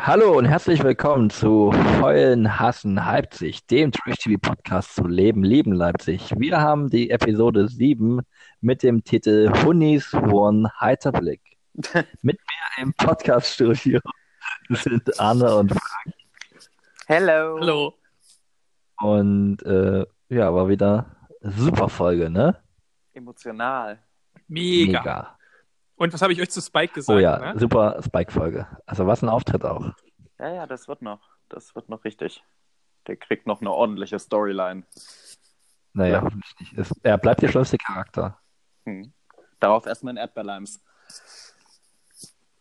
Hallo und herzlich willkommen zu Heulen, Hassen, Leipzig, dem Trash-TV-Podcast zu Leben, Lieben Leipzig. Wir haben die Episode 7 mit dem Titel Hunnis One Heiterblick. mit mir im Podcast-Studio sind Arne und Frank. Hello. Hallo. Und äh, ja, war wieder super Folge, ne? Emotional. Mega. Und was habe ich euch zu Spike gesagt? Oh ja, ne? super Spike-Folge. Also was ein Auftritt auch. Ja, ja, das wird noch. Das wird noch richtig. Der kriegt noch eine ordentliche Storyline. Naja, Ja. hoffentlich nicht. Es, er bleibt der schlimmste Charakter. Hm. Darauf erstmal ein Erdbeerleims.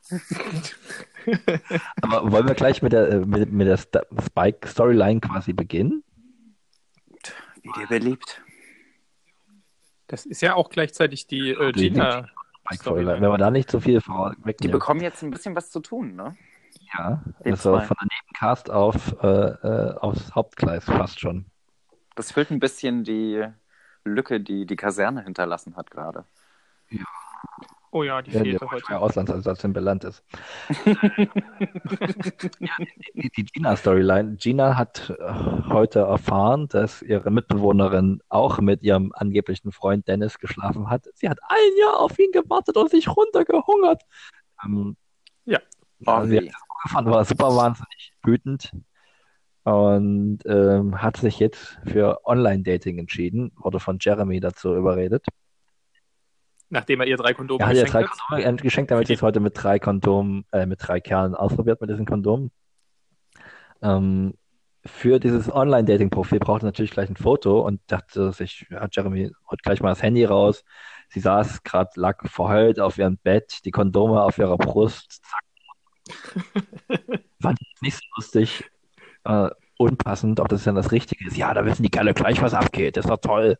Aber wollen wir gleich mit der, äh, mit, mit der Spike-Storyline quasi beginnen? Wie dir beliebt. Das ist ja auch gleichzeitig die äh, Die- Gina. Spike-Storyline. Wenn wir da nicht so viel Die vorwegnehmen. bekommen jetzt ein bisschen was zu tun, ne? Ja, Die also zwei. von der Nebencast auf, äh, äh, aufs Hauptgleis fast schon. Das füllt ein bisschen die Lücke, die die Kaserne hinterlassen hat gerade. Oh ja, die fehlte heute. der Auslandsersatz in Beland ist. ja, die, die Gina-Storyline. Gina hat äh, heute erfahren, dass ihre Mitbewohnerin auch mit ihrem angeblichen Freund Dennis geschlafen hat. Sie hat ein Jahr auf ihn gewartet und sich runtergehungert. Ähm, Ja. also sie gefunden, war super wahnsinnig wütend und ähm, hat sich jetzt für Online-Dating entschieden, wurde von Jeremy dazu überredet. Nachdem er ihr drei Kondome Er hat ihr geschenkt drei hat. Kondome geschenkt, damit sie es heute mit drei Kondomen, äh, mit drei Kerlen ausprobiert mit diesen Kondomen. Ähm, für dieses Online-Dating-Profil braucht er natürlich gleich ein Foto und dachte sich, ja, Jeremy holt gleich mal das Handy raus. Sie saß gerade, lag verheult auf ihrem Bett, die Kondome auf ihrer Brust. Zack. Fand ich nicht so lustig, äh, unpassend, ob das dann das Richtige ist. Ja, da wissen die Kerle gleich, was abgeht. Das doch toll.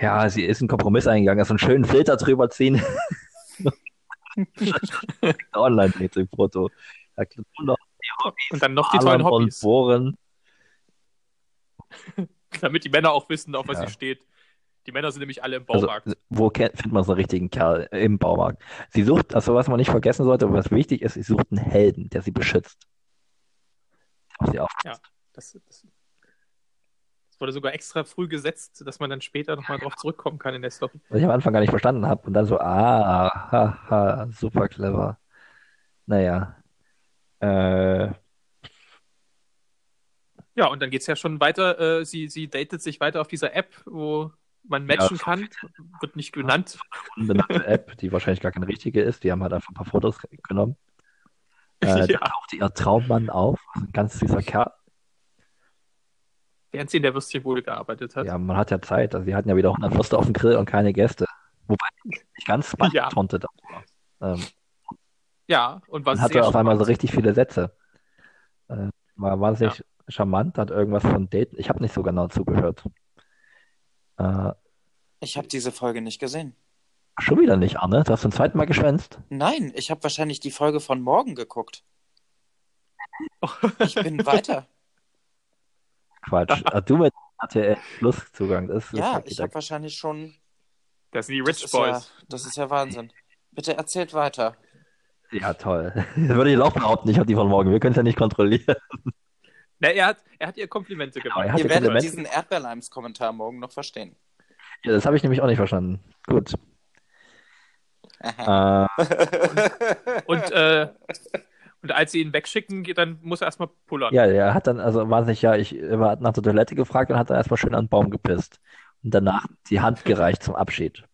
Ja, sie ist einen Kompromiss eingegangen, also einen schönen Filter drüber ziehen. Online-Dating-Foto. Da gibt es noch Und dann noch die tollen und Hobbys, Bohren. damit die Männer auch wissen, auf was Ja. sie steht. Die Männer sind nämlich alle im Also, Baumarkt. wo ke- findet man so einen richtigen Kerl? Im Baumarkt. Sie sucht, also was man nicht vergessen sollte, was wichtig ist, sie sucht einen Helden, der sie beschützt. Auf sie aufpasst. Ja. Das, das, das wurde sogar extra früh gesetzt, dass man dann später nochmal drauf zurückkommen kann in der Story. Was ich am Anfang gar nicht verstanden habe. Und dann so, ah, haha, super clever. Naja. Äh, Ja, und dann geht's ja schon weiter. Äh, sie, sie datet sich weiter auf dieser App, wo man matchen Ja, kann. Wird nicht genannt. unbenannte App, die wahrscheinlich gar keine richtige ist. Die haben halt einfach ein paar Fotos genommen. Äh, Da ja. tauchte ihr Traummann auf. Ein ganz süßer Kerl. Während sie in der Würstchenbude gearbeitet hat. Ja, man hat ja Zeit. Also, sie hatten ja wieder 100 Würste auf dem Grill und keine Gäste. Wobei nicht ganz Ja. Tonte da war. Ähm, Ja, und was man hatte auf einmal so richtig viele Sätze. Äh, war wahnsinnig charmant, hat irgendwas von Daten. Ich habe nicht so genau zugehört. Äh, Ich habe diese Folge nicht gesehen. schon wieder nicht, Arne. Du hast zum zweiten Mal geschwänzt. Nein, ich habe wahrscheinlich die Folge von morgen geguckt. Ich bin weiter. Quatsch. Ah, du mit RTL Plus Zugang. Das ist Ja, ich habe wahrscheinlich schon. Das sind die Das Rich ist, ja, Boys. das ist ja Wahnsinn. Bitte erzählt weiter. Ja, toll. Das würde ich auch behaupten, ich habe die von morgen. Wir können es ja nicht kontrollieren. Na, er, hat, er hat ihr Komplimente Genau, gemacht. hat Ihr werdet Kompliment- diesen Erdbeerleims-Kommentar morgen noch verstehen. Ja, das habe ich nämlich auch nicht verstanden. Gut. Äh, Und, äh, und als sie ihn wegschicken, dann muss er erstmal pullern. ja, er hat dann, also wahnsinnig, ja, ich hat nach der Toilette gefragt und hat dann erstmal schön an den Baum gepisst. Und danach die Hand gereicht zum Abschied.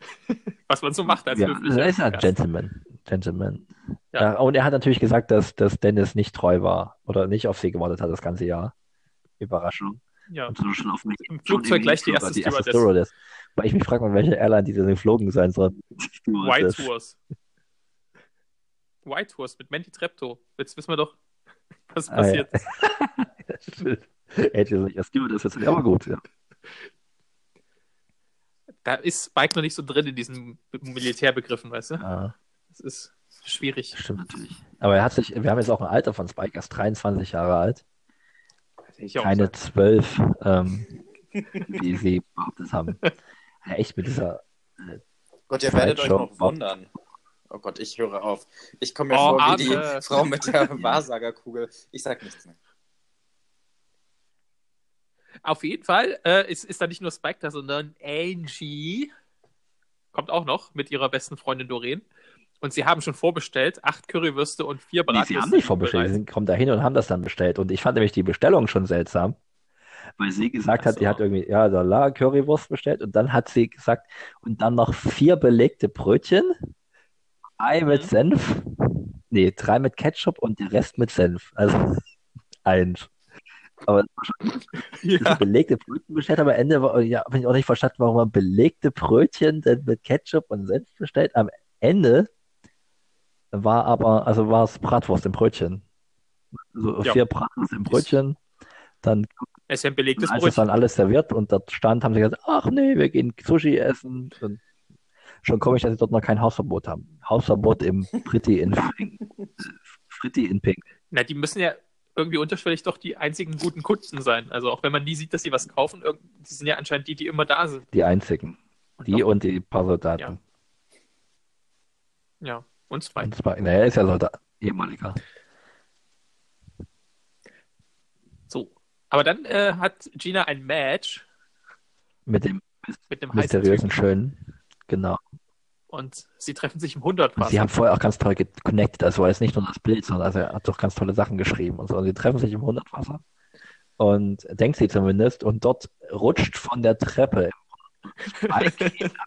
Was man so macht als Ja, er ist ein Gast. Gentleman. Gentleman. Ja. Ja. und er hat natürlich gesagt, dass, dass Dennis nicht treu war oder nicht auf sie gewartet hat das ganze Jahr. Überraschung. Ja. Und so schon auf mich. Im Flugzeug gleich die erste die erste Stewardess. Weil ich mich frage, mal, welche Airline diese geflogen sein soll. White Tours. White Tours mit Menti Treptow. Jetzt wissen wir doch, was Ah, passiert. Hätte sich erst Stewardess jetzt aber gut, ja. Da ist Spike noch nicht so drin in diesen Militärbegriffen, weißt du? ja. Das ist schwierig. Das stimmt natürlich. Aber er hat sich, wir haben jetzt auch ein Alter von Spike, er ist 23 Jahre alt. Ich auch Keine sagen. 12, ähm, wie sie behauptet haben. Ja, echt mit dieser Gott, ihr werdet euch noch wundern. Oh Gott, ich höre auf. Ich komme mir Oh, vor wie die Arne. Frau mit der Wahrsagerkugel. Ich sag nichts mehr. Auf jeden Fall äh, ist, ist da nicht nur Spike da, sondern Angie kommt auch noch mit ihrer besten Freundin Doreen. Und sie haben schon vorbestellt, acht Currywürste und vier Nee, Bratwürste. sie haben nicht vorbestellt, sie sind- kommen da hin und haben das dann bestellt. Und ich fand nämlich die Bestellung schon seltsam, weil sie gesagt hat, so. hat irgendwie, ja, da la Currywurst bestellt und dann hat sie gesagt, und dann noch vier belegte Brötchen, drei mit Mhm. Senf, nee, drei mit Ketchup und der Rest mit Senf. Also eins. Aber Ja. belegte Brötchen bestellt, aber am Ende war, ja, habe ich auch nicht verstanden, warum man belegte Brötchen denn mit Ketchup und Senf bestellt. Am Ende war aber, also war es Bratwurst im Brötchen. So Ja. vier Bratwurst im Brötchen. Dann, Es ist ein belegtes als es dann Brötchen. alles serviert und dort stand, haben sie gesagt, ach nee, wir gehen Sushi essen. Und schon komisch, dass sie dort noch kein Hausverbot haben. Hausverbot im Fritti in Pink. Fritti in Pink. Na, die müssen ja irgendwie unterschwellig doch die einzigen guten Kunden sein. Also auch wenn man nie sieht, dass sie was kaufen, die sind ja anscheinend die, die immer da sind. Die einzigen. Und Die doch- und die paar Soldaten. ja, und zwei. Und zwar, naja, ist ja Soldat, ehemaliger. So. Aber dann äh, hat Gina ein Match Mit dem mit heißen mysteriösen. Schönen. Genau. Und sie treffen sich im Und 100 sie haben vorher auch ganz toll geconnected. Also war jetzt nicht nur das Bild, sondern also er hat doch ganz tolle Sachen geschrieben und so. Und sie treffen sich im Hundertwasser. Und denkt sie zumindest. Und dort rutscht von der Treppe.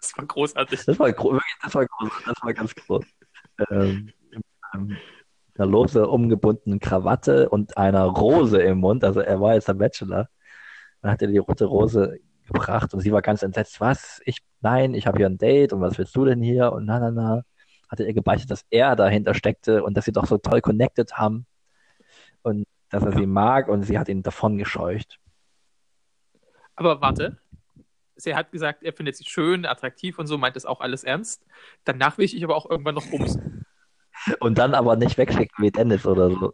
Das war großartig. Das war, gro- das war groß. Das war ganz groß. Ähm, ähm, einer lose umgebundenen Krawatte und einer Rose im Mund. Also er war jetzt der Bachelor. Dann hat er die rote Rose gebracht und sie war ganz entsetzt. Was? Ich, nein, ich habe hier ein Date und was willst du denn hier? Und na, na, na. Hatte er gebeichtet, dass er dahinter steckte und dass sie doch so toll connected haben und dass er sie mag und sie hat ihn davon gescheucht. Aber warte. Sie hat gesagt, er findet sie schön, attraktiv und so, meint das auch alles ernst. Danach will ich ich aber auch irgendwann noch bumsen. Und dann aber nicht wegschicken wie Dennis oder so.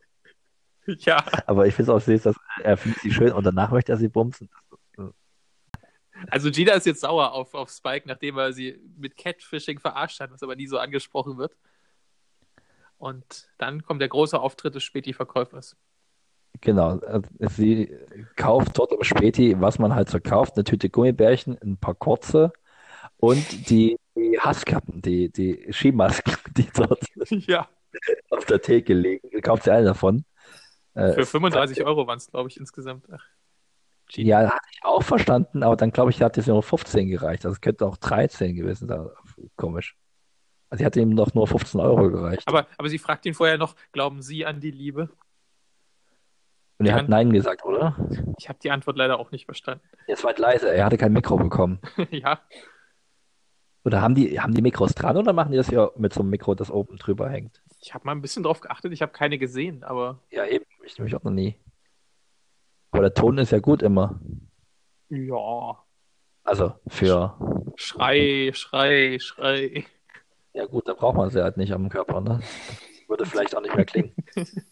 ja, Aber ich finde es auch süß, dass er findet sie schön und danach möchte er sie bumsen. Also Gina ist jetzt sauer auf, auf Spike, nachdem er sie mit Catfishing verarscht hat, was aber nie so angesprochen wird. Und dann kommt der große Auftritt des Späti-Verkäufers. Genau, sie kauft dort im Späti, was man halt so kauft, eine Tüte Gummibärchen, ein paar kurze und die, die Hasskappen, die, die Skimasken, die dort ja, auf der Theke liegen. Kauft sie alle davon. Äh, für 35 Euro waren es, glaube ich, insgesamt. Ach, Gina. ja, hatte ich auch verstanden, aber dann glaube ich, hat es nur 15 gereicht. Also es könnte auch 13 gewesen sein. Komisch. Also sie hat ihm doch nur 15 Euro gereicht. Aber, aber sie fragt ihn vorher noch, glauben Sie an die Liebe? Und er hat Nein gesagt, oder? Ich habe die Antwort leider auch nicht verstanden. Jetzt weit leise, er hatte kein Mikro bekommen. ja, Oder haben die, haben die Mikros dran oder machen die das ja mit so einem Mikro, das oben drüber hängt? ich habe mal ein bisschen drauf geachtet, ich habe keine gesehen, aber Ja, eben. Ich nämlich auch noch nie. Aber der Ton ist ja gut immer. ja, Also für, Schrei, Schrei, Schrei. ja gut, da braucht man sie halt nicht am Körper, ne? Würde vielleicht auch nicht mehr klingen.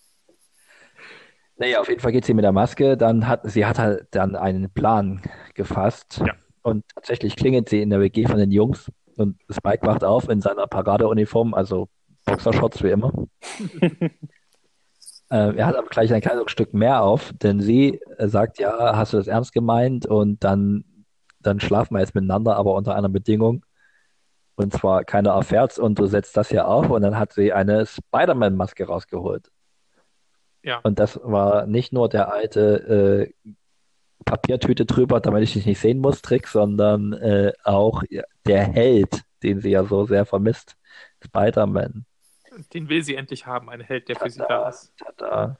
Naja, auf jeden Fall geht sie mit der Maske. Dann hat, sie hat halt dann einen Plan gefasst. Ja. Und tatsächlich klingelt sie in der WG von den Jungs. Und Spike wacht auf in seiner Paradeuniform, also Boxershorts wie immer. Äh, er hat aber gleich ein kleines Stück mehr auf, denn sie äh, sagt, ja, hast du das ernst gemeint? Und dann, dann schlafen wir jetzt miteinander, aber unter einer Bedingung. Und zwar keiner erfährt's und du setzt das hier auf. Und dann hat sie eine Spider-Man-Maske rausgeholt. Ja. Und das war nicht nur der alte äh, Papiertüte drüber, damit ich dich nicht sehen muss, Trick, sondern äh, auch der Held, den sie ja so sehr vermisst, Spider-Man. Den will sie endlich haben, ein Held, der für sie da ist. tada.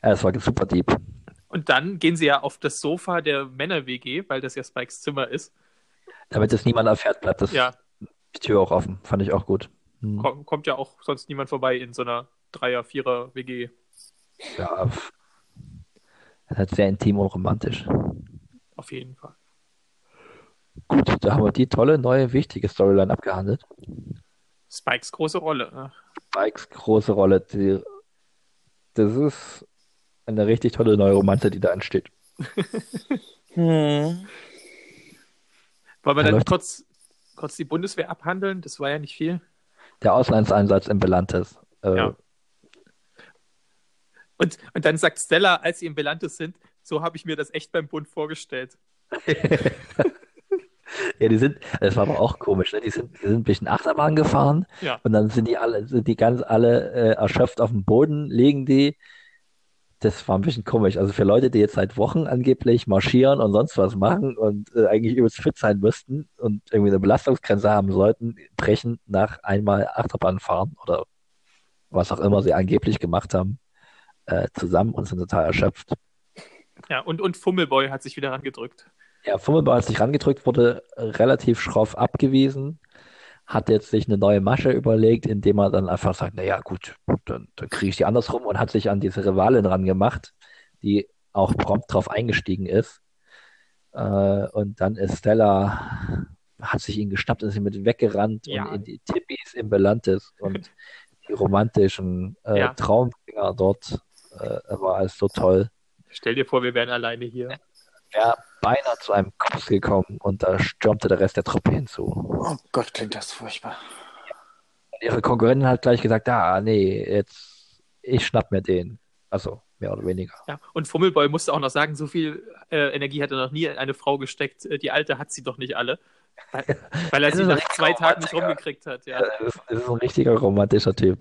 Es war super deep. Und dann gehen sie ja auf das Sofa der Männer-WG, weil das ja Spikes Zimmer ist. Damit es niemand erfährt, bleibt das Ja, die Tür auch offen. Fand ich auch gut. Hm. komm, kommt ja auch sonst niemand vorbei in so einer Dreier-, Vierer-WG. Ja, das ist halt sehr intim und romantisch. Auf jeden Fall. Gut, da haben wir die tolle, neue, wichtige Storyline abgehandelt. Spikes große Rolle. Ne? Spikes große Rolle. Die, das ist eine richtig tolle neue Romanze, die da entsteht. Hm. Wollen wir Da dann kurz, kurz die Bundeswehr abhandeln? Das war ja nicht viel. Der Auslandseinsatz in Belantes. Äh, Ja. Und, und dann sagt Stella, als sie im Belantes sind, so habe ich mir das echt beim Bund vorgestellt. Ja, die sind, das war aber auch komisch, ne? Die sind, die sind ein bisschen Achterbahn gefahren Ja. und dann sind die alle, sind die ganz alle äh, erschöpft auf dem Boden, liegen die. Das war ein bisschen komisch. Also für Leute, die jetzt seit Wochen angeblich marschieren und sonst was machen und äh, eigentlich übelst fit sein müssten und irgendwie eine Belastungsgrenze haben sollten, brechen nach einmal Achterbahn fahren oder was auch immer sie angeblich gemacht haben, äh, zusammen und sind total erschöpft. Ja, und, und Fummelboy hat sich wieder rangedrückt. Ja, Fummelball hat sich rangedrückt, wurde relativ schroff abgewiesen, hat jetzt sich eine neue Masche überlegt, indem er dann einfach sagt, naja, gut, dann, dann kriege ich die andersrum und hat sich an diese Rivalin rangemacht, die auch prompt drauf eingestiegen ist. Äh, und dann ist Stella, hat sich ihn geschnappt und ist mit weggerannt Ja. und in die Tippis im Belantes und die romantischen äh, Ja. Traumdinger dort. Äh, war alles so toll. Stell dir vor, wir wären alleine hier. Wäre beinahe zu einem Kuss gekommen und da stürmte der Rest der Truppe hinzu. Oh Gott, klingt das furchtbar. Und ihre Konkurrentin hat gleich gesagt, ah, nee, jetzt, ich schnapp mir den. Also, mehr oder weniger. Ja. Und Fummelboy musste auch noch sagen, so viel äh, Energie hat er noch nie in eine Frau gesteckt. Äh, Die alte hat sie doch nicht alle. Weil, weil er Das sie nach zwei Tagen nicht rumgekriegt hat. Ja. Das ist, das ist ein richtiger romantischer Typ.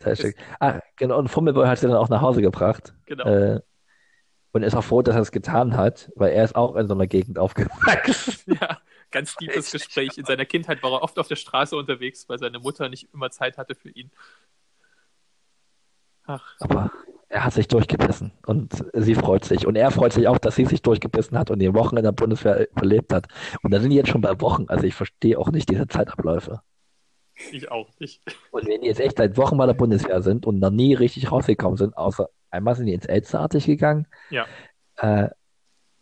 Da ist- Ah, genau, und Fummelboy hat sie dann auch nach Hause gebracht. Genau. Äh, und ist auch froh, dass er es getan hat, weil er ist auch in so einer Gegend aufgewachsen. Ja, ganz tiefes Gespräch. In seiner Kindheit war er oft auf der Straße unterwegs, weil seine Mutter nicht immer Zeit hatte für ihn. Ach, Aber er hat sich durchgebissen und sie freut sich. Und er freut sich auch, dass sie sich durchgebissen hat und die Wochen in der Bundeswehr überlebt hat. Und da sind die jetzt schon bei Wochen. Also ich verstehe auch nicht diese Zeitabläufe. ich auch nicht. Und wenn die jetzt echt seit Wochen bei der Bundeswehr sind und noch nie richtig rausgekommen sind, außer einmal sind die ins Elsterartig gegangen. Ja. Äh,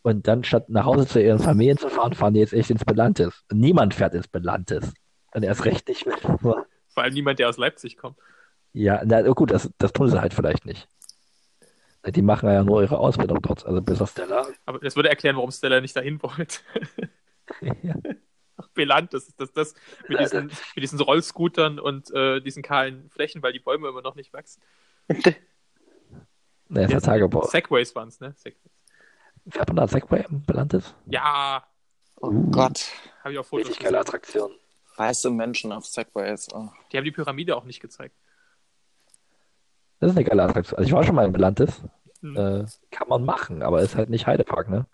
und dann statt nach Hause zu ihren Familien zu fahren, fahren die jetzt echt ins Belantes. Niemand fährt ins Belantes. Und erst recht nicht mit. Vor allem niemand, der aus Leipzig kommt. Ja, na gut, das, das tun sie halt vielleicht nicht. Die machen ja nur ihre Ausbildung dort, also bis auf Stella. Aber das würde erklären, warum Stella nicht dahin wollte. Ja. Ach, Beland, das ist das, das mit, diesen, mit diesen Rollscootern und äh, diesen kahlen Flächen, weil die Bäume immer noch nicht wachsen. Ne, ist ja Tagebau. Segways waren es, ne? Segways. Fährt man da Segway im Belantes? Ja, Oh Gott. habe ich auch Fotos Richtig geile. Attraktion. Weiße Menschen auf Segways. Oh. Die haben die Pyramide auch nicht gezeigt. Das ist eine geile Attraktion. Also ich war schon mal im Belantes. Hm. Äh, kann man machen, aber ist halt nicht Heidepark, ne?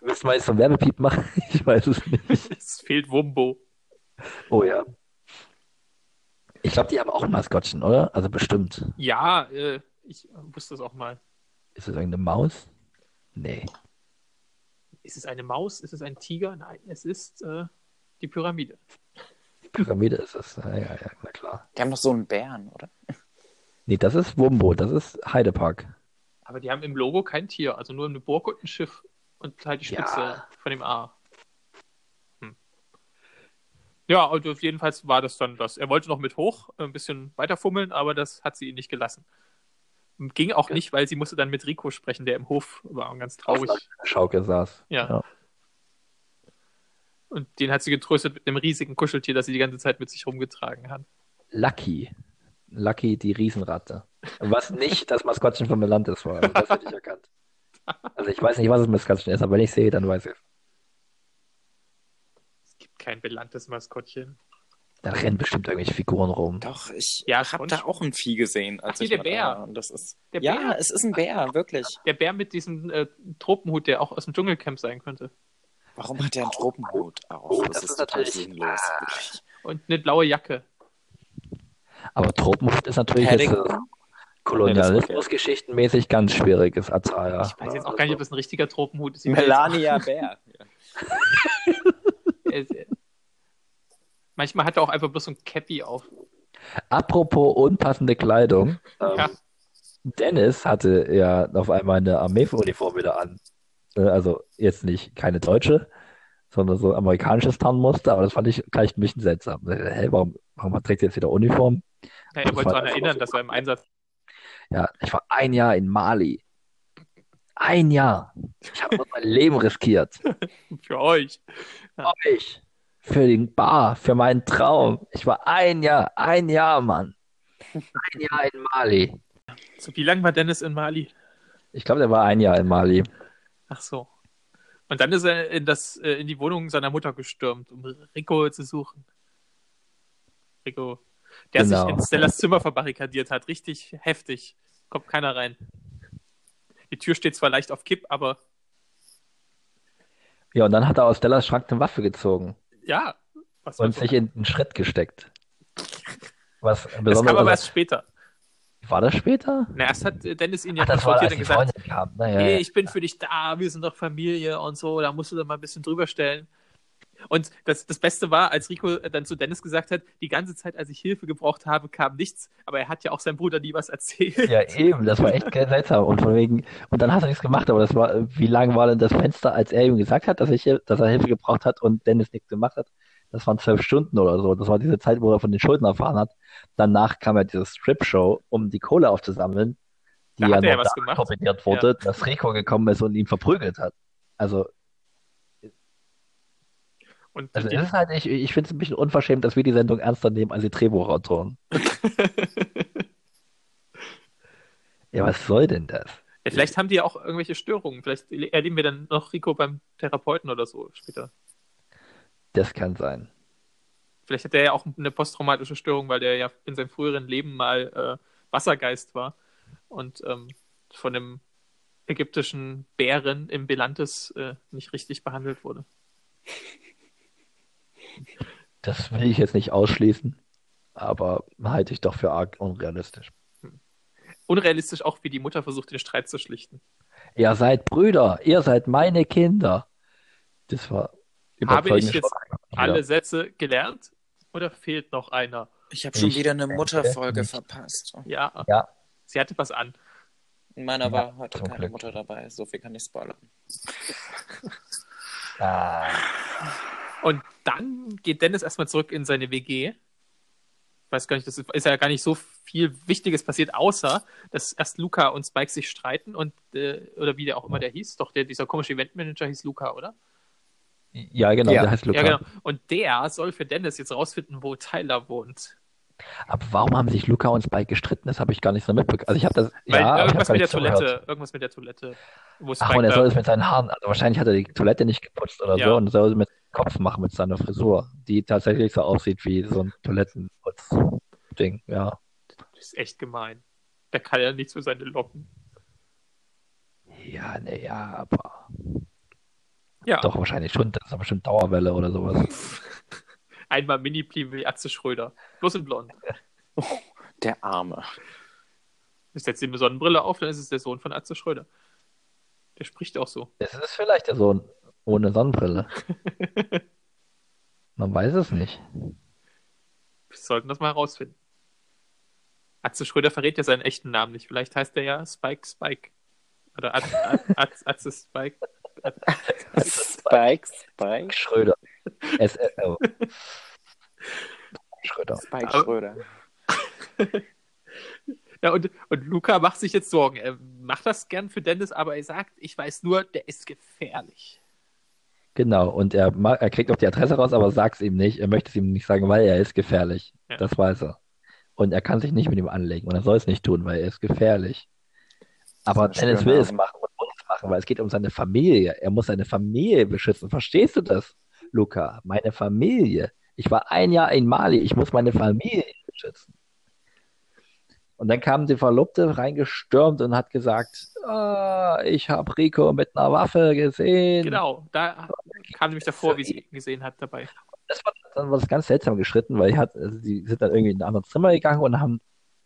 Müssen wir jetzt so ein Werbepiep machen? Ich weiß es nicht. Es fehlt Wumbo. Oh ja. Ich glaube, die haben auch ein Maskottchen, oder? Also bestimmt. Ja, äh, ich wusste es auch mal. Ist es irgendeine Maus? Nee. Ist es eine Maus? Ist es ein Tiger? Nein, es ist äh, die Pyramide. Pyramide ist es. Ja, ja, ja, na klar. Die haben doch so einen Bären, oder? Nee, das ist Wumbo, das ist Heidepark. Aber die haben im Logo kein Tier, also nur eine Burg und ein Schiff und halt die Spitze Ja. von dem A. Hm. Ja, und jedenfalls war das dann das. Er wollte noch mit hoch, ein bisschen weiterfummeln, aber das hat sie ihn nicht gelassen. Ging auch Ja. nicht, weil sie musste dann mit Rico sprechen, der im Hof war und ganz traurig. einer Schaukel saß. Ja. Ja. Und den hat sie getröstet mit einem riesigen Kuscheltier, das sie die ganze Zeit mit sich rumgetragen hat. Lucky. Lucky, die Riesenratte. Was nicht das Maskottchen von Melantis war. Also das hätte ich erkannt. Also ich weiß nicht, was das Maskottchen ist, aber wenn ich sehe, dann weiß ich es. Es gibt kein belantes Maskottchen. Da rennen bestimmt irgendwelche Figuren rum. Doch, ich Ja, habe schon. da auch ein Vieh gesehen, als Ach, ich der Bär. da war. Und das ist, Der ja, Bär. es ist ein Bär, wirklich. Der Bär mit diesem äh, Tropenhut, der auch aus dem Dschungelcamp sein könnte. Warum hat der einen Tropenhut auf? Oh, das, das ist total natürlich- sinnlos. wirklich. Und eine blaue Jacke. Aber Tropenhut ist natürlich jetzt äh, kolonialismusgeschichtenmäßig ganz schwieriges Ataya. Ich weiß jetzt auch gar nicht, ob das ein richtiger Tropenhut ist. Melania Bär. Äh, äh, Manchmal hat er auch einfach bloß so ein Cappy auf. Apropos unpassende Kleidung. Ähm, Ja. Dennis hatte ja auf einmal eine Armeeuniform wieder an. Äh, Also jetzt nicht keine deutsche, sondern so amerikanisches Tarnmuster, aber das fand ich gleich ein bisschen seltsam. Äh, Hä, warum, warum trägt er jetzt wieder Uniform? Ja, er wollte daran erinnern, so dass er im Einsatz. Ja, ich war ein Jahr in Mali. Ein Jahr. Ich habe mein Leben riskiert. Für euch. Für euch. Für den Bar, für meinen Traum. Ich war ein Jahr, ein Jahr, Mann. Ein Jahr in Mali. So, wie lange war Dennis in Mali? Ich glaube, der war ein Jahr in Mali. Ach so. Und dann ist er in, das, äh, in die Wohnung seiner Mutter gestürmt, um Rico zu suchen. Rico, der Genau. sich in Stellas Zimmer verbarrikadiert hat. Richtig heftig. Kommt keiner rein. Die Tür steht zwar leicht auf Kipp, aber Ja, und dann hat er aus Stellas Schrank eine Waffe gezogen ja. Was und sich in einen Schritt gesteckt. Was das kam aber erst später. war das später? Na, erst hat Dennis ihn ja Ach, das war, als konfrontiert und die gesagt, kam. Naja, hey, ja. ich bin für dich da, wir sind doch Familie und so, da musst du dann mal ein bisschen drüber stellen. Und das, das Beste war, als Rico dann zu Dennis gesagt hat, die ganze Zeit, als ich Hilfe gebraucht habe, kam nichts, aber er hat ja auch seinem Bruder nie was erzählt. Ja, eben, das war echt seltsam. Und von wegen, und dann hat er nichts gemacht, aber das war, wie lang war denn das Fenster, als er ihm gesagt hat, dass, ich, dass er Hilfe gebraucht hat und Dennis nichts gemacht hat? Das waren zwölf Stunden oder so. Das war diese Zeit, wo er von den Schulden erfahren hat. Danach kam ja diese Strip-Show, um die Kohle aufzusammeln, die Da ja er ja was torpediert wurde, dass Rico gekommen ist und ihn verprügelt hat. Also, Und also die, ist halt, ich, ich finde es ein bisschen unverschämt, dass wir die Sendung ernster nehmen als die Drehbuchautoren. Ja, was soll denn das? ja, vielleicht haben die ja auch irgendwelche Störungen. Vielleicht erleben wir dann noch Rico beim Therapeuten oder so später. Das kann sein. Vielleicht hat er ja auch eine posttraumatische Störung, weil der ja in seinem früheren Leben mal äh, Wassergeist war und ähm, von einem ägyptischen Bären im Belantes äh, nicht richtig behandelt wurde. Das will ich jetzt nicht ausschließen, aber halte ich doch für arg unrealistisch. Unrealistisch auch, wie die Mutter versucht, den Streit zu schlichten. Ihr seid Brüder, ihr seid meine Kinder. Das war Habe ich jetzt Sprache. alle Sätze gelernt oder fehlt noch einer? Ich habe schon Ich wieder eine Mutterfolge verpasst. Ja, Ja, sie hatte was an. In meiner Ja, war heute keine Glück. Mutter dabei. So viel kann ich spoilern. ah, Und dann geht Dennis erstmal zurück in seine WG. Ich weiß gar nicht, das ist, ja gar nicht so viel Wichtiges passiert, außer dass erst Luca und Spike sich streiten und, äh, oder wie der auch immer der hieß, doch der, dieser komische Eventmanager hieß Luca, oder? ja, genau, Ja. der heißt Luca. Ja, genau. Und der soll für Dennis jetzt rausfinden, wo Tyler wohnt. Aber warum haben sich Luca und Spike gestritten? Das habe ich gar nicht so mitbekommen. Also ich habe das, Weil ja, irgendwas mit der zugehört. Toilette, irgendwas mit der Toilette, Ach, und er da- soll es mit seinen Haaren, also wahrscheinlich hat er die Toilette nicht geputzt oder Ja. so und soll es mit Kopf machen mit seiner Frisur, die tatsächlich so aussieht wie so ein Toilettenputz-Ding, ja. Das ist echt gemein. Der kann ja nichts für seine Locken. Ja, ne, ja, aber Ja, doch wahrscheinlich schon, das ist aber bestimmt Dauerwelle oder sowas. einmal Mini-Pli wie Atze Schröder. Bloß in blond. Der Arme. Ich setze ihm eine Sonnenbrille auf, dann ist es der Sohn von Atze Schröder. Der spricht auch so. Es ist vielleicht der Sohn ohne Sonnenbrille. Man weiß es nicht. Wir sollten das mal herausfinden. Atze Schröder verrät ja seinen echten Namen nicht. Vielleicht heißt er ja Spike Spike. Oder At, At, At, Atze Spike. Spike, Spike, Schröder. S oh. Schröder. Spike Schröder. ja, und, und Luca macht sich jetzt Sorgen. Er macht das gern für Dennis, aber er sagt, ich weiß nur, der ist gefährlich. Genau, und er, er kriegt auch die Adresse raus, aber sagt es ihm nicht. Er möchte es ihm nicht sagen, weil er ist gefährlich. Ja. Das weiß er. Und er kann sich nicht mit ihm anlegen und er soll es nicht tun, weil er ist gefährlich. Aber ist Dennis will es machen und muss es machen, weil es geht um seine Familie. Er muss seine Familie beschützen. Verstehst du das, Luca? Meine Familie. Ich war ein Jahr in Mali. Ich muss meine Familie beschützen. Und dann kam die Verlobte reingestürmt und hat gesagt, ah, ich habe Rico mit einer Waffe gesehen. Genau, da kam nämlich davor, wie sie ihn gesehen hat dabei. das war, dann war das ganz seltsam geschritten, weil die, hat, also die sind dann irgendwie in ein anderes Zimmer gegangen und haben,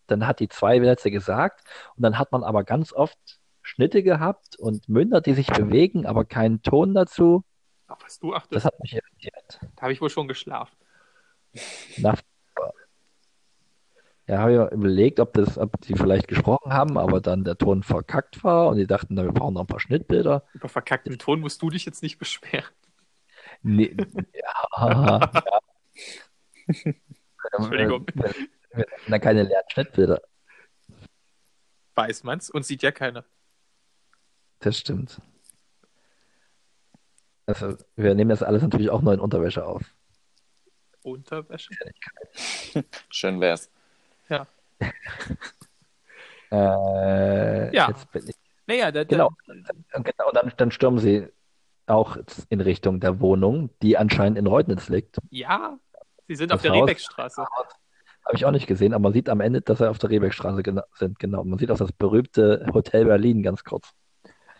dann hat die zwei Sätze gesagt und dann hat man aber ganz oft Schnitte gehabt und Münder, die sich bewegen, aber keinen Ton dazu. Auf was du achtest, Das hat mich irritiert. da habe ich wohl schon geschlafen. Nach, ja, habe ich mir überlegt, ob das, ob die vielleicht gesprochen haben, aber dann der Ton verkackt war und die dachten, na, wir brauchen noch ein paar Schnittbilder. Über verkackten Ton musst du dich jetzt nicht beschweren. Nee, ja, ja. Entschuldigung. Wir, wir hatten dann keine leeren Schnittbilder. Weiß man's und sieht ja keiner. Das stimmt. Also, wir nehmen das alles natürlich auch nur in Unterwäsche auf. Unterwäsche. Schön wär's. Äh, Ja. Jetzt bin ich, Naja, der, Genau. genau, und dann, dann stürmen sie auch in Richtung der Wohnung, die anscheinend in Reutnitz liegt. ja, sie sind Das auf der Haus- Rehbeckstraße. Habe ich auch nicht gesehen, aber man sieht am Ende, dass sie auf der Rehbeckstraße gena- sind. Genau. Man sieht auch das berühmte Hotel Berlin ganz kurz.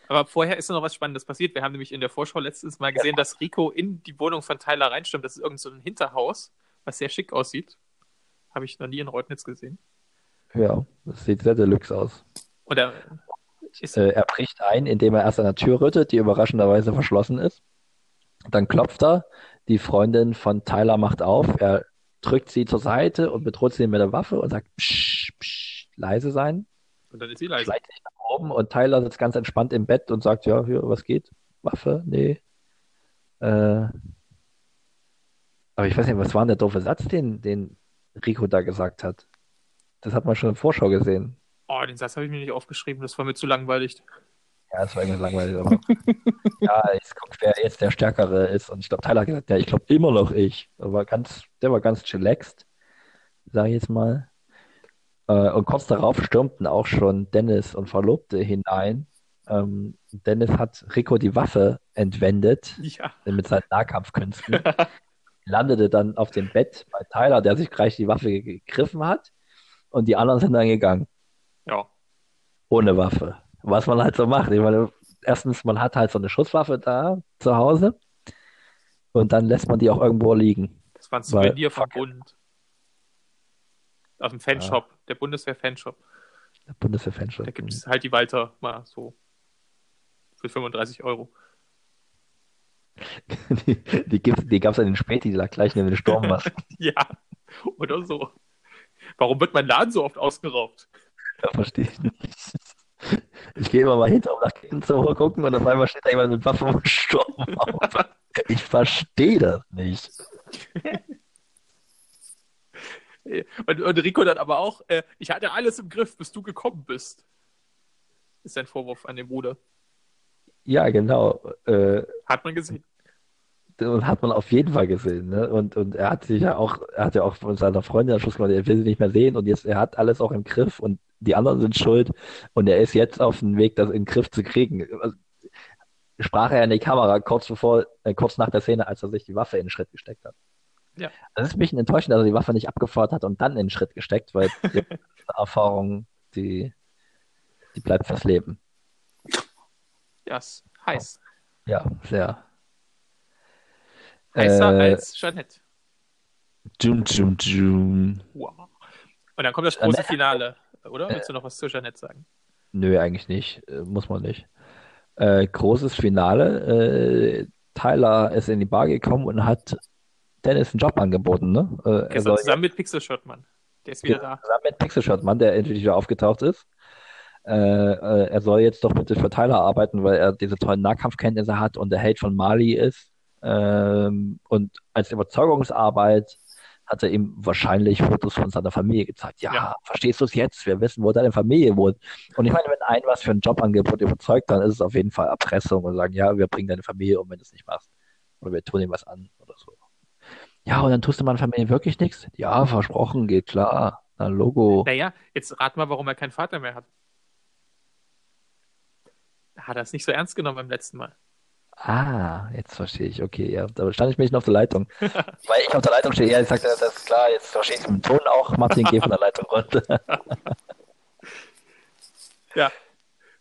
Aber vorher ist noch was Spannendes passiert. Wir haben nämlich in der Vorschau letztes Mal gesehen, dass Rico in die Wohnung von Tyler reinstimmt. Das ist irgend so ein Hinterhaus, was sehr schick aussieht. Habe ich noch nie in Reutnitz gesehen. Ja, das sieht sehr deluxe aus. Und er Äh, er bricht ein, indem er erst an der Tür rüttet, die überraschenderweise verschlossen ist. Dann klopft er, die Freundin von Tyler macht auf, er drückt sie zur Seite und bedroht sie mit der Waffe und sagt, psch, psch, leise sein, und dann ist sie leise. schleicht sich oben und Tyler sitzt ganz entspannt im Bett und sagt, ja, hier, was geht? Waffe? Nee. Äh, aber ich weiß nicht, was war denn der doofe Satz, den, den Rico da gesagt hat? Das hat man schon in Vorschau gesehen. Oh, den Satz habe ich mir nicht aufgeschrieben. Das war mir zu langweilig. Ja, das war irgendwie langweilig. Aber ja, ich guck, wer jetzt der Stärkere ist. Und ich glaube, Tyler hat gesagt, ja, ich glaube immer noch ich. Der war ganz, der war ganz chillaxed, sage ich jetzt mal. Äh, und kurz darauf stürmten auch schon Dennis und Verlobte hinein. Ähm, Dennis hat Rico die Waffe entwendet Ja. mit seinen Nahkampfkünsten. Landete dann auf dem Bett bei Tyler, der sich gleich die Waffe gegriffen hat. Und die anderen sind dann gegangen Ja. ohne Waffe. Was man halt so macht. Ich meine, erstens, man hat halt so eine Schusswaffe da zu Hause und dann lässt man die auch irgendwo liegen. Das war ein Weil- Souvenir vom fuck it. Bund. Aus dem Fanshop, der Bundeswehr-Fanshop. Der Bundeswehr-Fanshop. Da gibt es halt die Walter mal so für 35 Euro. Die, die, die gab es an den Späti, die lag gleich neben den Sturmmasken. Ja, oder so. Warum wird mein Laden so oft ausgeraubt? Da verstehe ich nicht. Ich gehe immer mal hinter, um nach Ketten zu gucken und auf einmal steht da jemand mit Waffe im Sturmauto. Ich verstehe das nicht. Und, und Rico dann aber auch, äh, ich hatte alles im Griff, bis du gekommen bist. Ist sein Vorwurf an den Bruder. Ja, genau. Äh, Hat man gesehen. Das hat man auf jeden Fall gesehen, ne? Und, und er hat sich ja auch, er hat ja auch von seiner Freundin am Schluss gemacht, er will sie nicht mehr sehen und jetzt, er hat alles auch im Griff und die anderen sind schuld und er ist jetzt auf dem Weg, das in den Griff zu kriegen. Also, sprach er in die Kamera kurz bevor, äh, kurz nach der Szene, als er sich die Waffe in den Schritt gesteckt hat. Ja. Das ist ein bisschen enttäuschend, dass er die Waffe nicht abgefeuert hat und dann in den Schritt gesteckt, weil die Erfahrung, die, die bleibt fürs Leben. Ja, ist heiß. Ja, sehr. Heißer Äh, als Jeanette. Jum, jum, jum. Wow. Und dann kommt das große Finale, oder? Willst du noch was zu Jeanette sagen? Nö, eigentlich nicht. Äh, Muss man nicht. Äh, großes Finale. Äh, Tyler ist in die Bar gekommen und hat Dennis einen Job angeboten, ne? Äh, Gestern soll zusammen mit Pixel Shirtman. Der ist wieder da. zusammen mit Pixel Mann, der endlich wieder aufgetaucht ist. Äh, äh, er soll jetzt doch bitte für Tyler arbeiten, weil er diese tollen Nahkampfkenntnisse hat und der Held von Mali ist. Ähm, und als Überzeugungsarbeit hat er ihm wahrscheinlich Fotos von seiner Familie gezeigt. Ja, Ja. verstehst du es jetzt? Wir wissen, wo deine Familie wohnt. Und ich meine, wenn ein was für ein Jobangebot überzeugt, dann ist es auf jeden Fall Erpressung und sagen, ja, wir bringen deine Familie um, wenn du es nicht machst. Oder wir tun ihm was an oder so. Ja, und dann tust du meiner Familie wirklich nichts? Ja, versprochen, geht klar. Na, Logo. Naja, jetzt rat mal, warum er keinen Vater mehr hat. Hat er es nicht so ernst genommen beim letzten Mal. Ah, jetzt verstehe ich. Okay, ja, da stand ich bisschen auf der Leitung. Weil ich auf der Leitung stehe, ja, ich sagte, das ist klar, jetzt verstehe ich dem Ton auch. Martin, geh von der Leitung runter. Ja.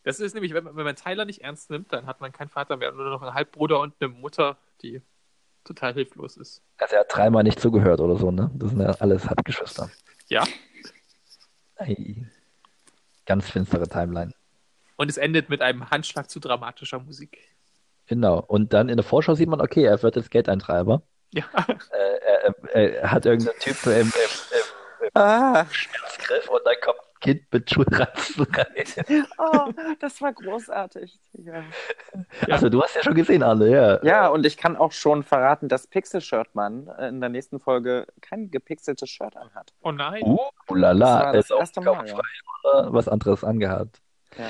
Das ist nämlich, wenn man, wenn man Tyler nicht ernst nimmt, dann hat man keinen Vater mehr, nur noch einen Halbbruder und eine Mutter, die total hilflos ist. Also er hat dreimal nicht zugehört oder so, ne? Das sind ja alles Halbgeschwister. Ja. Ei. Ganz finstere Timeline. Und es endet mit einem Handschlag zu dramatischer Musik. Genau. Und dann in der Vorschau sieht man, okay, er wird jetzt Geldeintreiber. Ja. Äh, er, er, er hat irgendeinen Typ im, im, im Ah, Schmerzgriff und dann kommt Kind mit Schulranzen rein. oh, das war großartig. Ja. Also du hast ja schon gesehen, Arne, ja. ja, und ich kann auch schon verraten, dass Pixel Shirtman in der nächsten Folge kein gepixeltes Shirt anhat. Oh nein. Uh, Das lala, das ist auch Mal. Ja. was anderes angehabt. Ja.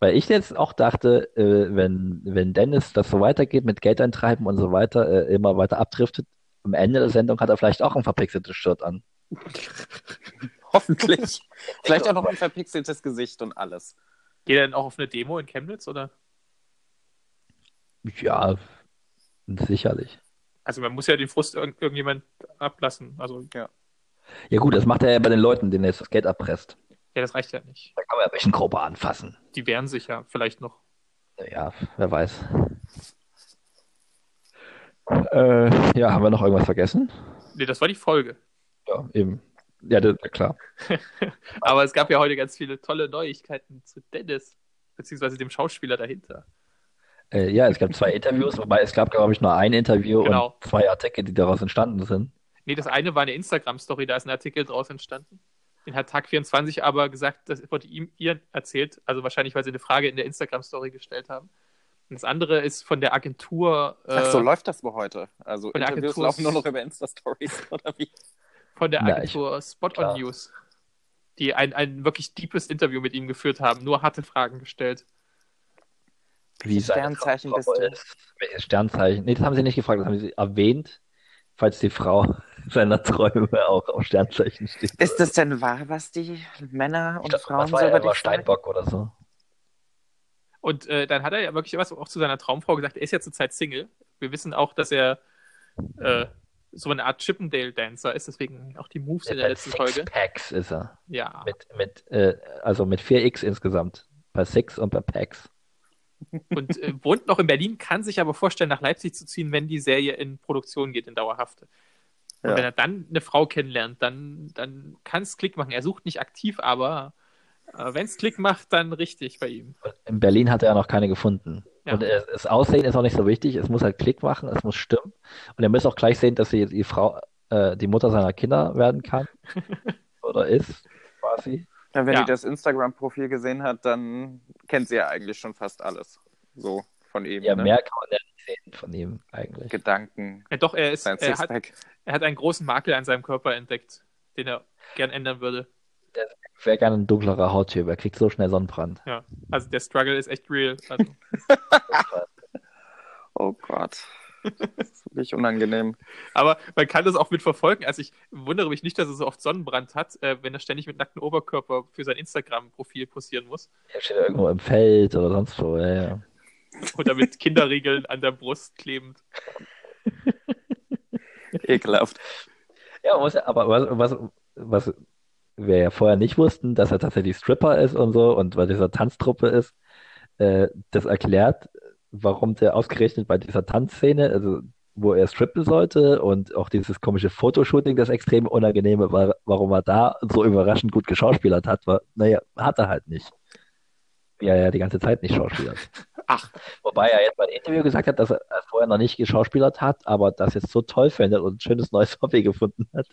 Weil ich jetzt auch dachte, äh, wenn, wenn Dennis das so weitergeht mit Geld eintreiben und so weiter, äh, immer weiter abdriftet, am Ende der Sendung hat er vielleicht auch ein verpixeltes Shirt an. Hoffentlich. Vielleicht auch noch ein verpixeltes Gesicht und alles. Geht er denn auch auf eine Demo in Chemnitz oder? Ja, sicherlich. Also man muss ja den Frust irg irgendjemand ablassen. Also Ja. Ja gut, das macht er ja bei den Leuten, denen er jetzt das Geld erpresst. ja, das reicht ja nicht. Da kann man ja welchen Gruppe anfassen. Die wehren sich ja vielleicht noch. Ja, wer weiß. Äh, ja, haben wir noch irgendwas vergessen? Nee, das war die Folge. Ja, eben. Ja, das, klar. Aber es gab ja heute ganz viele tolle Neuigkeiten zu Dennis, beziehungsweise dem Schauspieler dahinter. Äh, ja, es gab zwei Interviews, wobei es gab, glaube ich, nur ein Interview Genau. und zwei Artikel, die daraus entstanden sind. Nee, das eine war eine Instagram-Story, da ist ein Artikel draus entstanden. Den hat Tag24 aber gesagt, das wurde ihm ihr erzählt, also wahrscheinlich, weil sie eine Frage in der Instagram-Story gestellt haben. Und das andere ist von der Agentur, äh, Ach so, läuft das wohl heute? Also Von der Interviews Agentur- laufen nur noch über Insta-Stories, oder wie? Von der Na, Agentur Spot klar. on News, die ein, ein wirklich deepes Interview mit ihm geführt haben, nur harte Fragen gestellt. Wie Sternzeichen bist du? ist. Welches Sternzeichen? Nee, das haben sie nicht gefragt, das haben sie erwähnt, falls die Frau seiner Träume auch auf Sternzeichen steht. Ist das denn wahr, was die Männer Ich und glaub, Frauen so er? über Er dich? Steinbock oder so. Und äh, dann hat er ja wirklich was auch zu seiner Traumfrau gesagt. Er ist ja zurzeit Single. Wir wissen auch, dass er äh, so eine Art Chippendale-Dancer ist, deswegen auch die Moves in der letzten Six Folge. Packs ist er. Ja. Mit, mit, äh, also mit 4x insgesamt. Bei Six und bei Packs. Und äh, wohnt noch in Berlin, kann sich aber vorstellen, nach Leipzig zu ziehen, wenn die Serie in Produktion geht, in dauerhafte. Und Ja. wenn er dann eine Frau kennenlernt, dann, dann kann es Klick machen. Er sucht nicht aktiv, aber wenn es Klick macht, dann richtig bei ihm. In Berlin hat er noch keine gefunden. Ja. Und äh, das Aussehen ist auch nicht so wichtig. Es muss halt Klick machen, es muss stimmen. Und er muss auch gleich sehen, dass sie die Frau, äh, die Mutter seiner Kinder werden kann. Oder ist, quasi. Ja, wenn Ja. die das Instagram-Profil gesehen hat, dann kennt sie ja eigentlich schon fast alles. So von ihm. Ja, ne? mehr kann man ja nicht sehen von ihm eigentlich. Gedanken, Ja, doch, er, ist, er, hat, er hat einen großen Makel an seinem Körper entdeckt, den er gern ändern würde. Ich wäre gerne ein dunklerer Hauttyp. Er kriegt so schnell Sonnenbrand. Ja, also der Struggle ist echt real. Also, Oh Gott. Das ist wirklich unangenehm. aber man kann das auch mitverfolgen. Also ich wundere mich nicht, dass er so oft Sonnenbrand hat, äh, wenn er ständig mit nacktem Oberkörper für sein Instagram-Profil posieren muss Er steht irgendwo im Feld oder sonst wo. Ja, ja. oder mit Kinderriegeln an der Brust klebend. Ekelhaft. Ja, man muss ja, aber was, was, was wir ja vorher nicht wussten, dass er tatsächlich Stripper ist und so und bei dieser Tanztruppe ist, äh, das erklärt, warum der ausgerechnet bei dieser Tanzszene, also wo er strippen sollte und auch dieses komische Fotoshooting, das extrem unangenehme war, warum er da so überraschend gut geschauspielert hat, war, naja, hat er halt nicht. Er ja die ganze Zeit nicht schauspielert. Ach. Wobei er jetzt bei einem Interview gesagt hat, dass er vorher noch nicht geschauspielert hat, aber das jetzt so toll findet und ein schönes neues Hobby gefunden hat.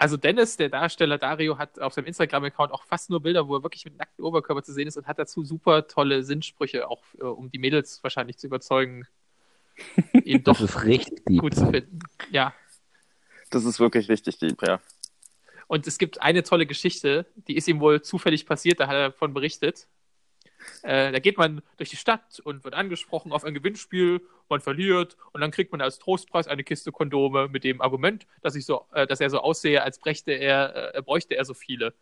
Also Dennis, der Darsteller Dario, hat auf seinem Instagram-Account auch fast nur Bilder, wo er wirklich mit nacktem Oberkörper zu sehen ist und hat dazu super tolle Sinnsprüche, auch äh, um die Mädels wahrscheinlich zu überzeugen, ihn Das doch ist richtig deep. gut zu finden. Ja. Das ist wirklich richtig deep, ja. Und es gibt eine tolle Geschichte, die ist ihm wohl zufällig passiert, da hat er davon berichtet. Äh, da geht man durch die Stadt und wird angesprochen auf ein Gewinnspiel, man verliert und dann kriegt man als Trostpreis eine Kiste Kondome mit dem Argument, dass, ich so, äh, dass er so aussehe, als brächte er, äh, bräuchte er so viele.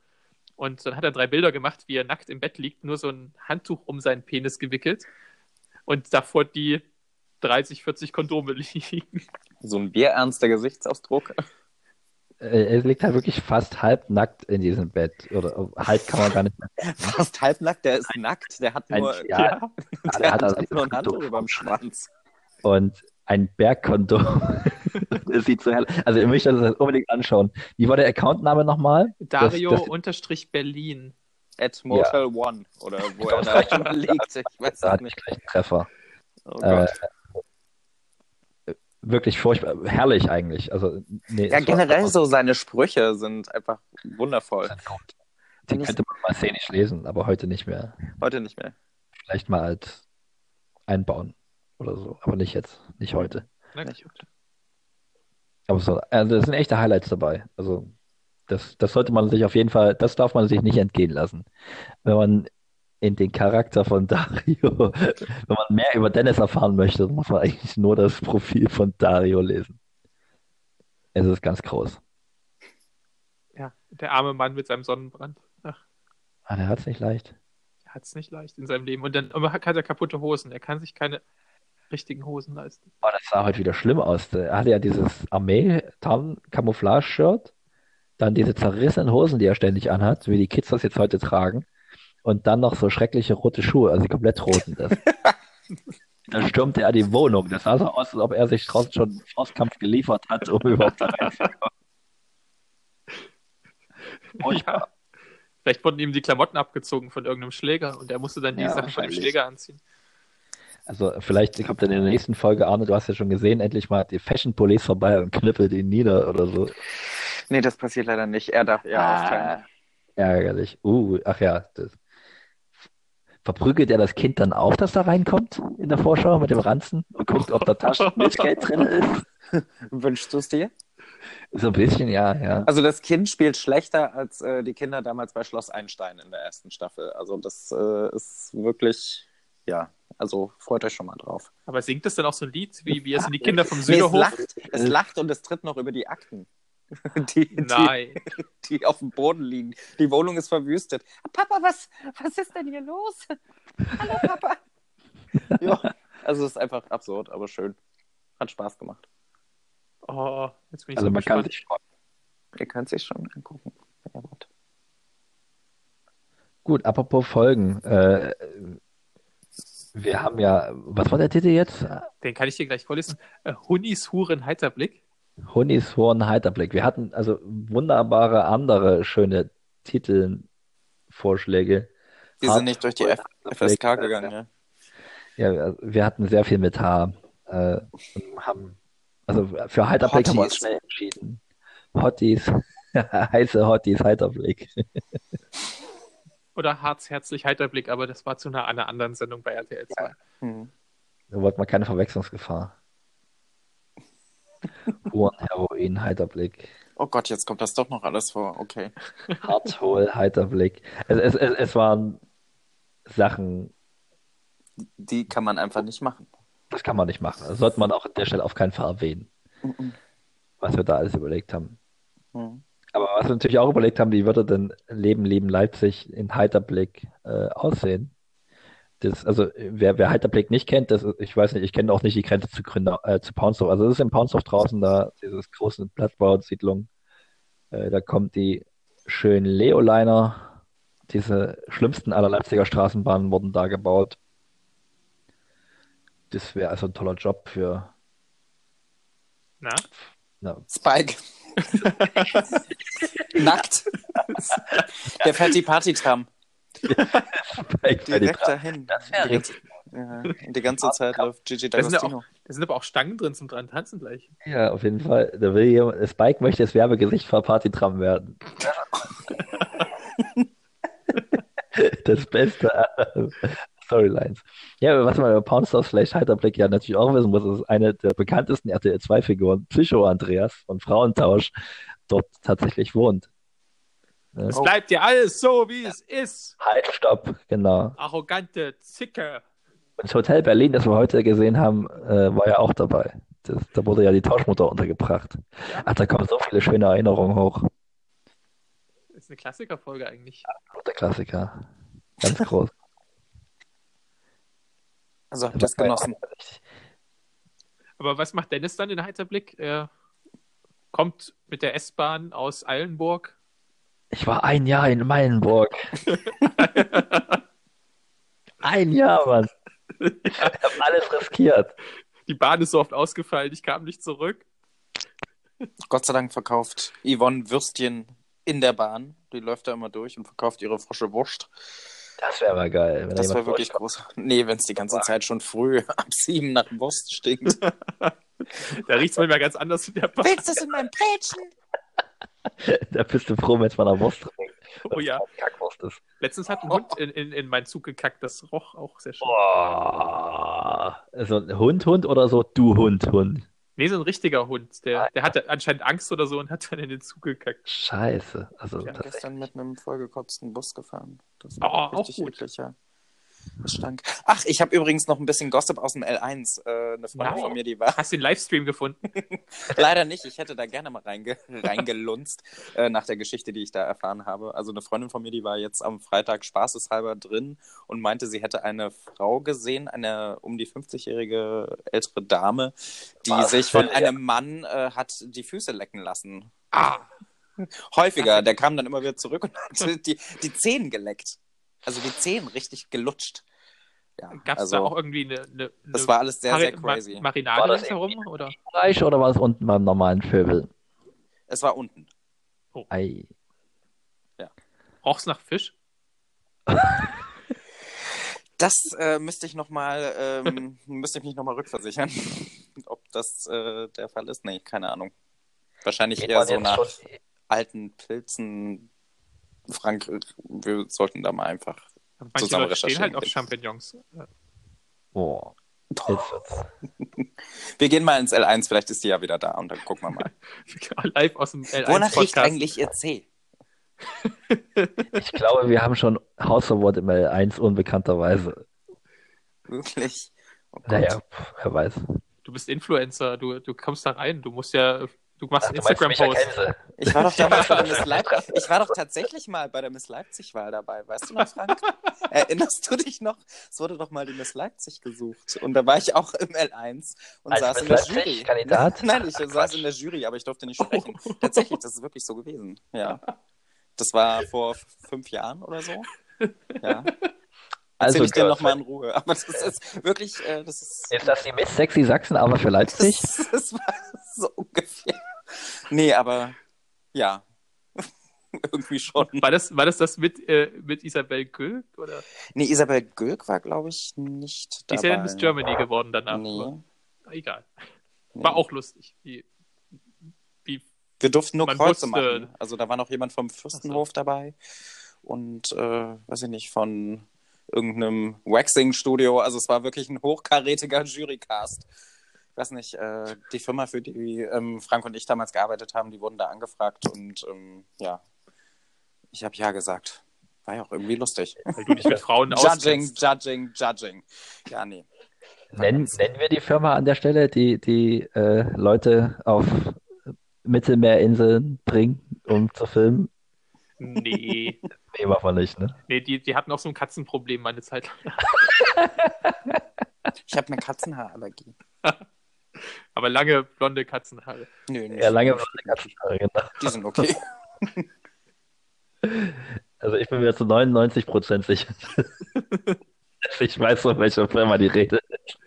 Und dann hat er drei Bilder gemacht, wie er nackt im Bett liegt, nur so ein Handtuch um seinen Penis gewickelt und davor die 30, 40 Kondome liegen. So ein bierernster Gesichtsausdruck. Äh, Er liegt halt wirklich fast halbnackt in diesem Bett. Oder halb kann man gar nicht mehr. Fast halbnackt, der ist nackt, der hat Ein, nur, ja, Ja. er der hat hat, also nur ein Handtuch über dem Schwanz. und ein Bergkondom. Das sieht so hell. Also ihr möchtet das unbedingt anschauen. Wie war der Accountname nochmal? Dario Das- das- unterstrich Berlin. At Motel One. Oder wo er da schon liegt. Ich weiß Da es hatte ich nicht. gleich einen Treffer. Oh Äh, Gott. Wirklich furchtbar. Herrlich eigentlich. Also, nee, ja, generell so seine Sprüche sind einfach wundervoll. Die ich- könnte man mal szenisch lesen, aber heute nicht mehr. Heute nicht mehr. Vielleicht mal als einbauen oder so. Aber nicht jetzt. Nicht heute. Na Nicht gut. Aber so, also es sind echte Highlights dabei. Also das, das sollte man sich auf jeden Fall, das darf man sich nicht entgehen lassen. Wenn man in den Charakter von Dario. Wenn man mehr über Dennis erfahren möchte, muss man eigentlich nur das Profil von Dario lesen. Es ist ganz groß. Ja, der arme Mann mit seinem Sonnenbrand. Ach, Ah, der hat es nicht leicht. er hat es nicht leicht in seinem Leben. Und dann hat er kaputte Hosen. Er kann sich keine richtigen Hosen leisten. Oh, das sah heute wieder schlimm aus. Er hatte ja dieses Armee-Tarn-Camouflage-Shirt, dann diese zerrissenen Hosen, die er ständig anhat, so wie die Kids das jetzt heute tragen, und dann noch so schreckliche rote Schuhe, also komplett roten. Das. Dann stürmte er die Wohnung. Das sah so aus, als ob er sich draußen schon einen Faustkampf geliefert hat, um überhaupt da reinzukommen. Furchtbar. Vielleicht wurden ihm die Klamotten abgezogen von irgendeinem Schläger und er musste dann die Ja, Sachen von dem. Schläger anziehen. Also vielleicht kommt dann in der nächsten Folge, Arne, du hast ja schon gesehen, endlich mal die Fashion Police vorbei und knüppelt ihn nieder oder so. Nee, das passiert leider nicht. Er darf eher Ah. Ärgerlich. Uh, ach ja. Das. Verprügelt er das Kind dann auch, das da reinkommt in der Vorschau mit dem Ranzen und guckt, ob da Taschenmilchgeld drin ist? Wünschst du es dir? So ein bisschen, ja, ja. Also das Kind spielt schlechter als äh, die Kinder damals bei Schloss Einstein in der ersten Staffel. Also das äh, ist wirklich, ja, also freut euch schon mal drauf. Aber singt es dann auch so ein Lied, wie, wie es in die Kinder vom Nee, es Süderhof? lacht, es lacht und es tritt noch über die Akten, die, die, Nein. die auf dem Boden liegen. Die Wohnung ist verwüstet. Papa, was, was ist denn hier los? Hallo, Papa. ja, also es ist einfach absurd, aber schön. Hat Spaß gemacht. Oh, jetzt bin ich Also so man kann gespannt. sich freuen. Ihr könnt sich schon angucken. Ja, gut. Gut, apropos Folgen. Äh, wir haben ja, was war der Titel jetzt? Den kann ich dir gleich vorlesen. Äh, Hunnis Huren Heiterblick. Honis Horn Heiterblick. Wir hatten also wunderbare andere schöne Titelvorschläge. Die sind nicht durch die F FSK gegangen, ja. Ja, wir- hatten sehr viel mit H. Äh, haben, also für Heiterblick haben wir uns Hotties. schnell entschieden. Hotties, heiße Hotties, Heiterblick. Oder Harz, herzlich Heiterblick, aber das war zu einer, einer anderen Sendung bei RTL 2. Hm. Da wollte man keine Verwechslungsgefahr. Huren, Heroin, Heiterblick. Oh Gott, jetzt kommt das doch noch alles vor. Okay. Hartwohl, Heiterblick. Es, es, es, es waren Sachen, Die kann man einfach nicht machen. das kann man nicht machen. Das sollte man auch an der Stelle auf keinen Fall erwähnen, Mhm. was wir da alles überlegt haben. Mhm. Aber was wir natürlich auch überlegt haben, wie würde denn Leben, Leben Leipzig in Heiterblick äh, aussehen? Das, also wer, wer Heiterblick nicht kennt, das, ich weiß nicht, ich kenne auch nicht die Grenze zu, Gründer, äh, zu Paunsdorf. Also es ist in Paunsdorf draußen da, dieses große Plattbausiedlung. Äh, da kommt die schönen Leoliner, diese schlimmsten aller Leipziger Straßenbahnen wurden da gebaut. Das wäre also ein toller Job für Na? na, Spike. Nackt. Der fährt die Partytram. Direkt dahin. Das ganze- Ja, und die ganze Zeit läuft Gigi Da sind, ja D'Agostino. auch, da sind aber auch Stangen drin zum dran tanzen gleich. Ja, auf jeden Fall. Da will jemand, Spike möchte das Werbegesicht für Partytram werden. Das Beste Storylines. Ja, aber was man über Poundstars vielleicht Heiterblick ja natürlich auch wissen muss, ist eine der bekanntesten RTL 2-Figuren, Psycho Andreas von Frauentausch, dort tatsächlich wohnt. Ne? Es bleibt ja alles so, wie es ist. Halt, stopp, genau. Arrogante Zicke. Und das Hotel Berlin, das wir heute gesehen haben, äh, war ja auch dabei. Das, da wurde ja die Tauschmutter untergebracht. Ach, da kommen so viele schöne Erinnerungen hoch. Ist eine Klassikerfolge eigentlich. Der Klassiker. Ganz groß. Also habt ihr es genossen. Aber was macht Dennis dann in Heiterblick? Er kommt mit der S-Bahn aus Eilenburg. Ich war ein Jahr in Meilenburg. Ein Jahr, Mann. Ich habe alles riskiert. Die Bahn ist so oft ausgefallen, ich kam nicht zurück. Gott sei Dank verkauft Yvonne Würstchen in der Bahn. Die läuft da immer durch und verkauft ihre frische Wurst. Das wäre mal geil. Wenn Das jemand wirklich groß. Nee, wenn es die ganze Zeit schon früh ab sieben nach Wurst stinkt. Da riecht es manchmal ganz anders in der Bahn. Willst du es in meinem Plätschen? Da bist du froh, wenn es mal eine Wurst trinkt. Oh ja. Kackwurst ist. Letztens hat ein Hund in, in, in meinen Zug gekackt, das roch auch sehr schön. Boah. Also ein Hund, Hund oder so du Hund, Hund. Nee, so ein richtiger Hund. Der, der hatte anscheinend Angst oder so und hat dann in den Zug gekackt. Scheiße. Also Ja, das, Gestern mit einem vollgekotzten Bus gefahren. Das Oh, auch richtig gut. eklig, ja. Stank. Ach, ich habe übrigens noch ein bisschen Gossip aus dem L1. Äh, eine Freundin Wow. von mir, die war Hast du den Livestream gefunden? leider nicht. Ich hätte da gerne mal reinge reingelunzt äh, nach der Geschichte, die ich da erfahren habe. Also eine Freundin von mir, die war jetzt am Freitag spaßeshalber drin und meinte, sie hätte eine Frau gesehen, eine um die 50-jährige ältere Dame, die Was? sich von einem Mann äh, hat die Füße lecken lassen. Ah, Häufiger. Der kam dann immer wieder zurück und hat die, die Zehen geleckt. Also die Zehen richtig gelutscht. Ja, gab es also, da auch irgendwie eine, eine, das eine war alles sehr, sehr Mari- Ma- crazy. Marinade War das ringsherum? Oder? Bereich oder war es unten beim normalen Vöbel? Es war unten. Ei. Roch's nach Fisch? Das äh, müsste ich noch mal, ähm, müsste ich mich nochmal rückversichern, ob das äh, der Fall ist. Nee, keine Ahnung. Wahrscheinlich Geht eher so nach schon- alten Pilzen. Frank, wir sollten da mal einfach. Manche Zusammen Leute stehen halt recherchieren. auf Champignons. Boah. Wir gehen mal ins L1, vielleicht ist die ja wieder da und dann gucken wir mal. Live aus dem L1 Wonach riecht eigentlich ihr C? Ich glaube, wir haben schon Hausverbot im L1 unbekannterweise. Wirklich? Oh. Naja, wer weiß. Du bist Influencer, du, du kommst da rein, du musst ja, du machst Ach, Micha Instagram-Post. Ich war doch damals bei der Miss Leipzig. Ich war doch tatsächlich mal bei der Miss Leipzig-Wahl dabei. Weißt du noch, Frank? Erinnerst du dich noch? Es wurde doch mal die Miss Leipzig gesucht. Und da war ich auch im L1 und Als saß Miss in der Leipzig Jury. Kandidat? Nein, ich saß Quatsch. in der Jury, aber ich durfte nicht sprechen. Tatsächlich, das ist wirklich so gewesen. Ja. Das war vor fünf Jahren oder so. Ja. Also, ich dir nochmal in Ruhe. Aber das ist wirklich, äh, das ist. ist das die Miss Sexy Sachsen, aber für Leipzig? Das, das war so ungefähr. Nee, aber ja. Irgendwie schon. War das, war das das mit, äh, mit Isabel Gülk? Oder? Nee, Isabel Gülk war, glaube ich, nicht Die dabei. ist ja in Miss Germany geworden danach. Nee. aber Egal. nee. War auch lustig. Wie, wie, Wir durften nur Kreuze wusste- machen. Also da war noch jemand vom Fürstenhof dabei und, äh, weiß ich nicht, von irgendeinem Waxing-Studio. Also es war wirklich ein hochkarätiger Jurycast. Ich weiß nicht, äh, die Firma, für die ähm, Frank und ich damals gearbeitet haben, die wurden da angefragt und ähm, ja, ich habe ja gesagt. War ja auch irgendwie lustig. weil du dich mit Frauen Judging, judging, judging. Ja, nee. Nennen, nennen wir die Firma an der Stelle, die die äh, Leute auf Mittelmeerinseln bringen, um zu filmen? Nee, Nee, machen wir nicht, ne? nee die, die hatten auch so ein Katzenproblem meine Zeit. Ich habe eine Katzenhaarallergie. Aber lange blonde Katzenhaare. Nö, nicht. Ja, lange blonde Katzenhaare, genau. Die sind okay. Also ich bin mir zu 99 Prozent sicher. ich weiß, von welcher Firma die Rede ist.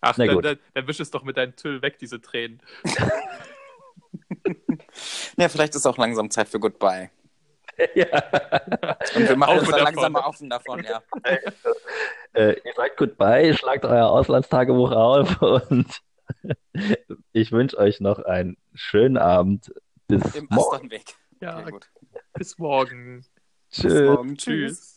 Ach, Na dann, gut. dann, dann wisch es doch mit deinem Tüll weg, diese Tränen. Ja, vielleicht ist auch langsam Zeit für Goodbye. ja. Und wir machen Auf uns dann davon. langsam mal auf und davon, ja. Äh, ihr sagt Goodbye, schlagt euer Auslandstagebuch auf und ich wünsche euch noch einen schönen Abend. Bis Im morgen. Asternweg. Ja, Okay, gut. bis morgen. Bis Tschüss. morgen. Tschüss.